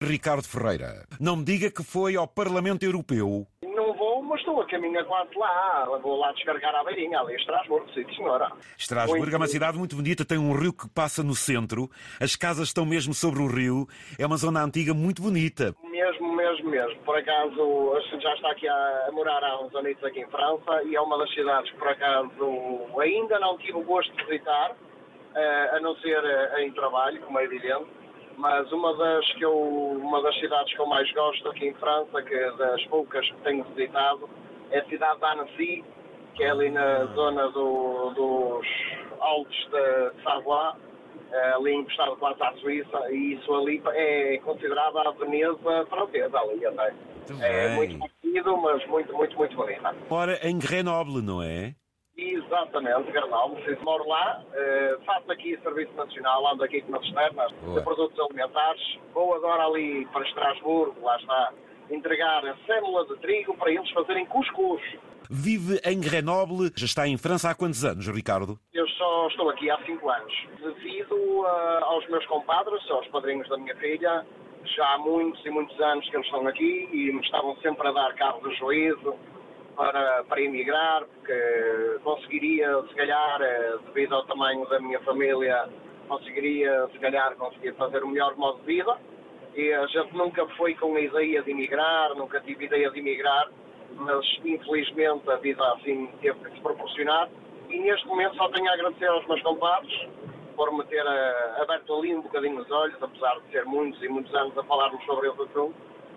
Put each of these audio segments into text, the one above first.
Ricardo Ferreira, não me diga que foi ao Parlamento Europeu. Não vou, mas estou a caminho quase lá. Vou lá descarregar a beirinha, ali em Estrasburgo, sim, senhora. Estrasburgo Muito é uma cidade muito bonita, tem um rio que passa no centro, as casas estão mesmo sobre o rio, é uma zona antiga muito bonita. Mesmo, mesmo, mesmo. Por acaso, já está aqui a, a morar há uns anos aqui em França e é uma das cidades que, por acaso, ainda não tive o gosto de visitar, eh, a não ser eh, em trabalho, como é evidente. Mas uma das, que eu, uma das cidades que eu mais gosto aqui em França, que das poucas que tenho visitado, é a cidade de Annecy, que é ali na zona do- dos Altos de Savoie, eh, ali encostado quase à Suíça, e isso ali é considerada a Veneza francesa ali até. Muito É muito conhecido, mas muito, muito, muito bonita. Ora, em Grenoble, não é? Exatamente, Grenoble. Se moro lá, eh, faço aqui Serviço Nacional, ando aqui com externas Boa. de produtos alimentares. Vou agora ali para Estrasburgo, lá está, entregar a sêmula de trigo para eles fazerem cuscuz. Vive em Grenoble, já está em França há quantos anos, Ricardo? Eu só estou aqui há cinco anos. Devido ah, aos meus compadres, aos padrinhos da minha filha, já há muitos e muitos anos que eles estão aqui e me estavam sempre a dar cabo do juízo para, para emigrar, porque conseguiria, se calhar, eh, devido ao tamanho da minha família, conseguiria, se calhar, conseguir fazer o melhor modo de vida. E a gente nunca foi com a ideia de emigrar, nunca tive ideia de emigrar, mas infelizmente a vida assim teve que se proporcionar. E neste momento só tenho a agradecer aos meus compadres por me ter eh, aberto ali um bocadinho os olhos, apesar de ser muitos e muitos anos a falarmos sobre esse assunto,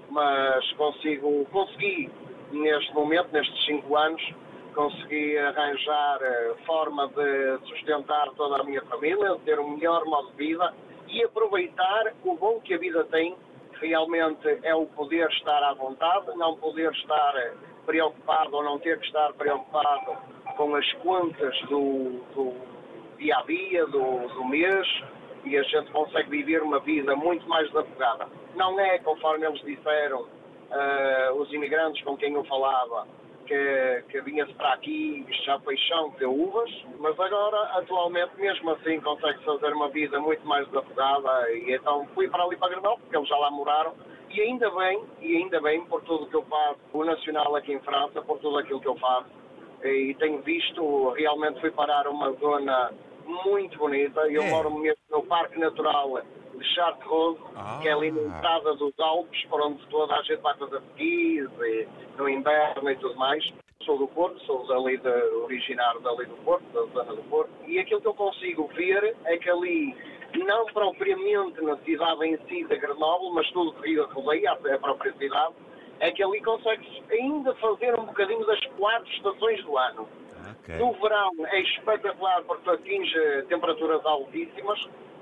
mas consigo, consegui neste momento, nestes cinco anos, consegui arranjar eh, forma de sustentar toda a minha família, de ter um melhor modo de vida e aproveitar o bom que a vida tem, que realmente é o poder estar à vontade, não poder estar eh, preocupado ou não ter que estar preocupado com as contas do, do dia a dia, do, do mês, e a gente consegue viver uma vida muito mais desafogada. Não é, conforme eles disseram, ah, os imigrantes com quem eu falava, que, que vinha-se para aqui já chão de uvas, mas agora, atualmente, mesmo assim, consegue fazer uma vida muito mais desafogada, e então fui para ali para Grenoble, porque eles já lá moraram, e ainda bem, e ainda bem por tudo que eu faço, o Nacional aqui em França, por tudo aquilo que eu faço, e tenho visto, realmente fui parar uma zona muito bonita. Eu É. moro mesmo no Parque Natural de Chartres, que é ali na Ah. entrada dos Alpes, por onde toda a gente vai fazer skis, e no inverno e tudo mais. Sou do Porto, sou dali de, originário dali do Porto, da zona do Porto, e aquilo que eu consigo ver é que ali, não propriamente na cidade em si da Grenoble, mas tudo que rodeia a própria cidade, é que ali consegue-se ainda fazer um bocadinho das quatro estações do ano. Ok. No verão é espetacular porque atinge temperaturas altíssimas,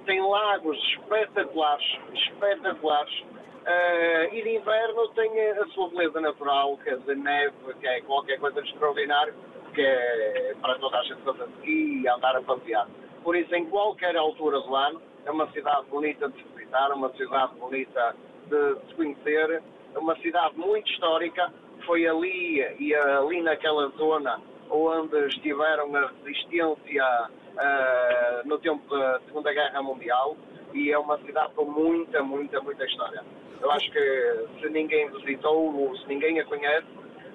tem lagos espetaculares, espetaculares. Eh, e de inverno tem a sua beleza natural, que é de neve, que é qualquer coisa de extraordinário, que é para toda a gente fazer ski e andar a passear. Por isso, em qualquer altura do ano, é uma cidade bonita de visitar, uma cidade bonita de se conhecer, uma cidade muito histórica. Foi ali e ali naquela zona onde estiveram a resistência ah, no tempo da Segunda Guerra Mundial e é uma cidade com muita, muita, muita história. Eu acho que se ninguém visitou ou se ninguém a conhece,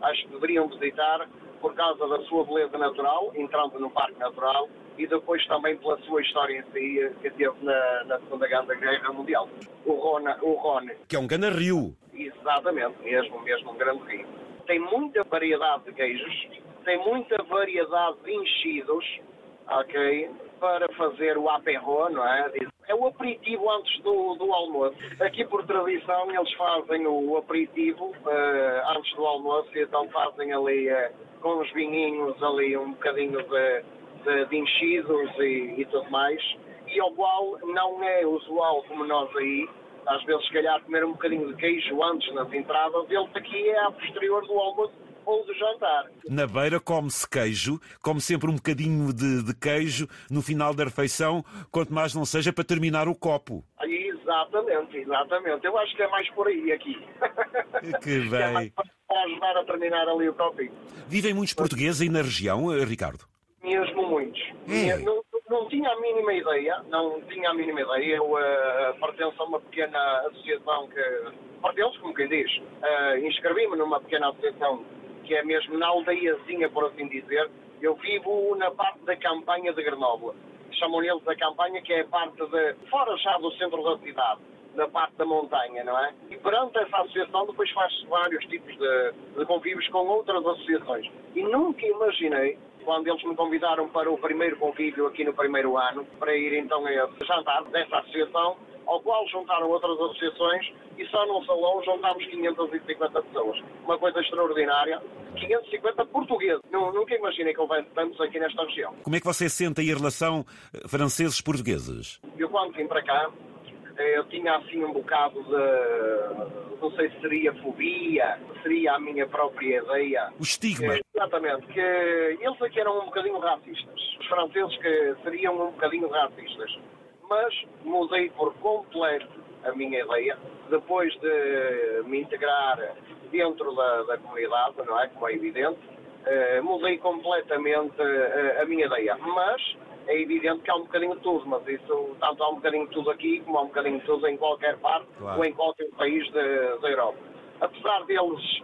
acho que deveriam visitar por causa da sua beleza natural, entrando no Parque Natural, e depois também pela sua história em si, que teve na, na Segunda Guerra Mundial. O Rhône, o Rhône Que é um gana rio. Exatamente, mesmo, mesmo um grande rio. Tem muita variedade de queijos, tem muita variedade de enchidos, ok? Para fazer o aperro, não é? É o aperitivo antes do, do almoço. Aqui, por tradição, eles fazem o aperitivo eh, antes do almoço, e então fazem ali eh, com os vinhinhos ali um bocadinho de, de, de enchidos e, e tudo mais. E ao qual não é usual como nós aí, às vezes, se calhar, comer um bocadinho de queijo antes nas entradas, eles aqui é a posterior do almoço ou do jantar. Na beira come-se queijo, come sempre um bocadinho de, de queijo no final da refeição, quanto mais não seja para terminar o copo. Exatamente, exatamente. Eu acho que é mais por aí aqui. Que é mais bem. para ajudar a terminar ali o copinho. Vivem muitos portugueses aí na região, eh, Ricardo? Mesmo muitos. É. No não tinha a mínima ideia, não tinha a mínima ideia. Eu uh, pertenço a uma pequena associação que, pertenço, como quem diz, uh, inscrevi-me numa pequena associação que é mesmo na aldeiazinha, por assim dizer. Eu vivo na parte da campanha de Grenoble. Chamam eles da campanha, que é a parte de fora já do centro da cidade na parte da montanha, não é? E perante essa associação depois faz vários tipos de, de convívios com outras associações. E nunca imaginei, quando eles me convidaram para o primeiro convívio aqui no primeiro ano, para ir então a esse jantar dessa associação, ao qual juntaram outras associações e só num salão juntámos 550 pessoas. Uma coisa extraordinária. 550 portugueses. Nunca imaginei que houvesse tantos aqui nesta região. Como é que você sente aí a relação eh, franceses-portugueses? Eu quando vim para cá, eh, eu tinha assim um bocado de, não sei se seria fobia, seria a minha própria ideia. O estigma. Exatamente, que eles aqui eram um bocadinho racistas. Os franceses que seriam um bocadinho racistas. Mas mudei por completo a minha ideia, depois de me integrar dentro da, da comunidade, não é? Como é evidente, uh, mudei completamente uh, a minha ideia. Mas é evidente que há um bocadinho de tudo, mas isso tanto há um bocadinho de tudo aqui como há um bocadinho de tudo em qualquer parte claro. ou em qualquer país da Europa. Apesar deles,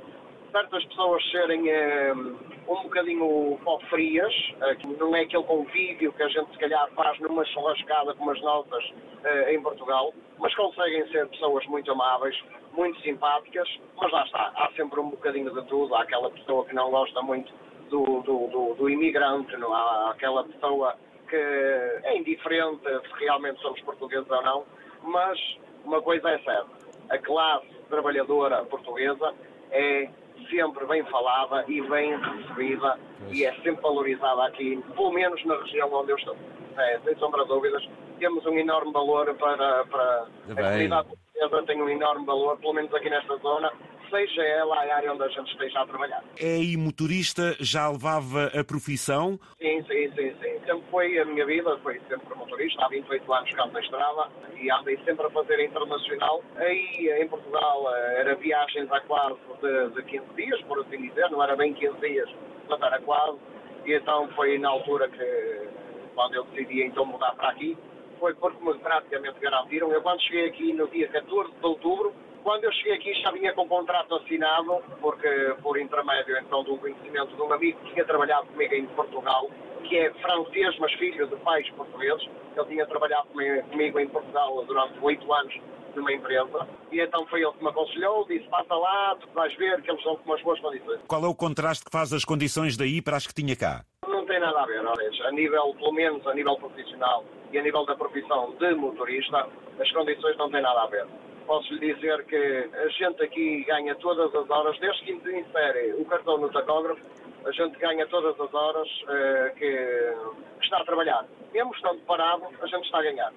certas pessoas serem eh, um bocadinho frias, eh, não é aquele convívio que a gente se calhar faz numa churrascada como as nossas eh, em Portugal, mas conseguem ser pessoas muito amáveis, muito simpáticas, mas lá está, há sempre um bocadinho de tudo, há aquela pessoa que não gosta muito do, do, do, do imigrante, não há aquela pessoa que é indiferente se realmente somos portugueses ou não, mas uma coisa é certa, a classe trabalhadora portuguesa é sempre bem falada e bem recebida e é sempre valorizada aqui, pelo menos na região onde eu estou. É, sem sombra de dúvidas, temos um enorme valor para, para a comunidade portuguesa, tem um enorme valor, pelo menos aqui nesta zona, seja ela a área onde a gente esteja a trabalhar. É aí motorista, já levava a profissão? Sim, sim, sim, sim. Sempre foi a minha vida, foi sempre motorista, há 28 anos cá na estrada e andei sempre a fazer internacional. Aí em Portugal era viagens a quase de, de 15 dias, por assim dizer, não era bem 15 dias, mas era quase. E então foi na altura que, quando eu decidi então mudar para aqui, foi porque me praticamente garantiram. Eu quando cheguei aqui no dia 14 de outubro, quando eu cheguei aqui já vinha com um contrato assinado, porque por intermédio então de um conhecimento de um amigo que tinha trabalhado comigo em Portugal, que é francês, mas filho de pais portugueses. Ele tinha trabalhado comigo em Portugal durante oito anos numa empresa. E então foi ele que me aconselhou, disse, passa lá, tu vais ver que eles estão com umas boas condições. Qual é o contraste que faz as condições daí para as que tinha cá? Não tem nada a ver, olha, a nível, pelo menos a nível profissional e a nível da profissão de motorista, as condições não têm nada a ver posso lhe dizer que a gente aqui ganha todas as horas, desde que insere o cartão no tacógrafo, a gente ganha todas as horas uh, que, está a trabalhar. Mesmo estando parado, a gente está a ganhar.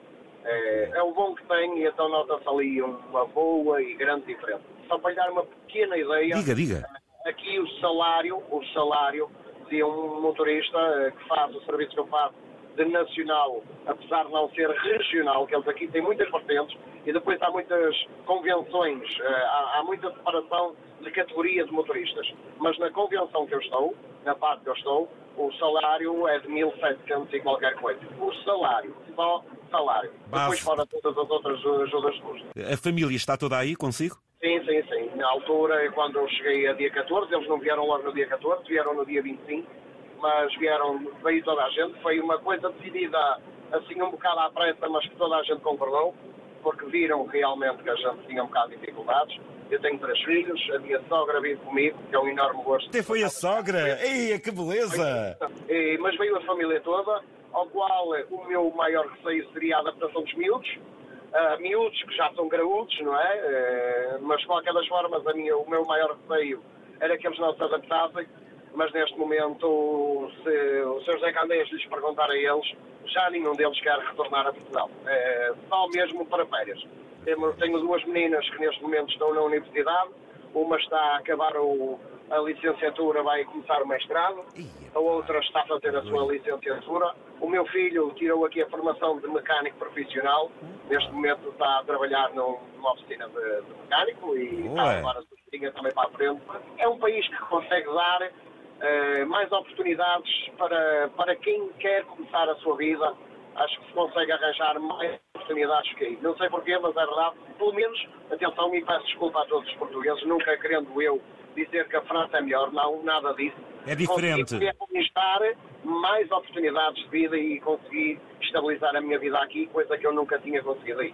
É, é o bom que tem e então nota-se ali uma boa e grande diferença. Só para lhe dar uma pequena ideia. Diga, diga. Aqui o salário, o salário de um motorista eh, que faz o serviço que eu faço de nacional, apesar de não ser regional, que eles aqui têm muitas vertentes, e depois há muitas convenções, eh, há, há muita separação de categoria de motoristas. Mas na convenção que eu estou, na parte que eu estou, o salário é de 1.700 e qualquer coisa. O salário, só salário. Base. Depois fora todas as outras ajudas de custo. A família está toda aí consigo? Sim, sim, sim. Na altura, quando eu cheguei a dia 14, eles não vieram logo no dia 14, vieram no dia 25, mas vieram, veio toda a gente. Foi uma coisa decidida assim um bocado à pressa, mas que toda a gente concordou porque viram realmente que a gente tinha um bocado de dificuldades. Eu tenho três filhos, a minha sogra vive comigo, que é um enorme gosto. Até foi a sogra? Ei, que beleza! E, mas veio a família toda, ao qual o meu maior receio seria a adaptação dos miúdos. Uh, miúdos que já são graúdos, não é? Uh, mas de qualquer das formas, a minha, o meu maior receio era que eles não se adaptassem mas neste momento, se o Sr. José Candeias lhes perguntar a eles, já nenhum deles quer retornar a Portugal. É, só mesmo para férias. Tenho, tenho duas meninas que neste momento estão na universidade, uma está a acabar o, a licenciatura, vai começar o mestrado, a outra está a fazer a sua licenciatura. O meu filho tirou aqui a formação de mecânico profissional, neste momento está a trabalhar numa oficina de, de mecânico e está a levar a sua também para a frente. É um país que consegue dar uh, mais oportunidades para, para quem quer começar a sua vida acho que se consegue arranjar mais oportunidades que aí. Não sei porquê, mas é verdade. Pelo menos, atenção, e peço desculpa a todos os portugueses, nunca querendo eu dizer que a França é melhor, não, nada disso. É diferente. Consegui conquistar mais oportunidades de vida e consegui estabilizar a minha vida aqui, coisa que eu nunca tinha conseguido aí.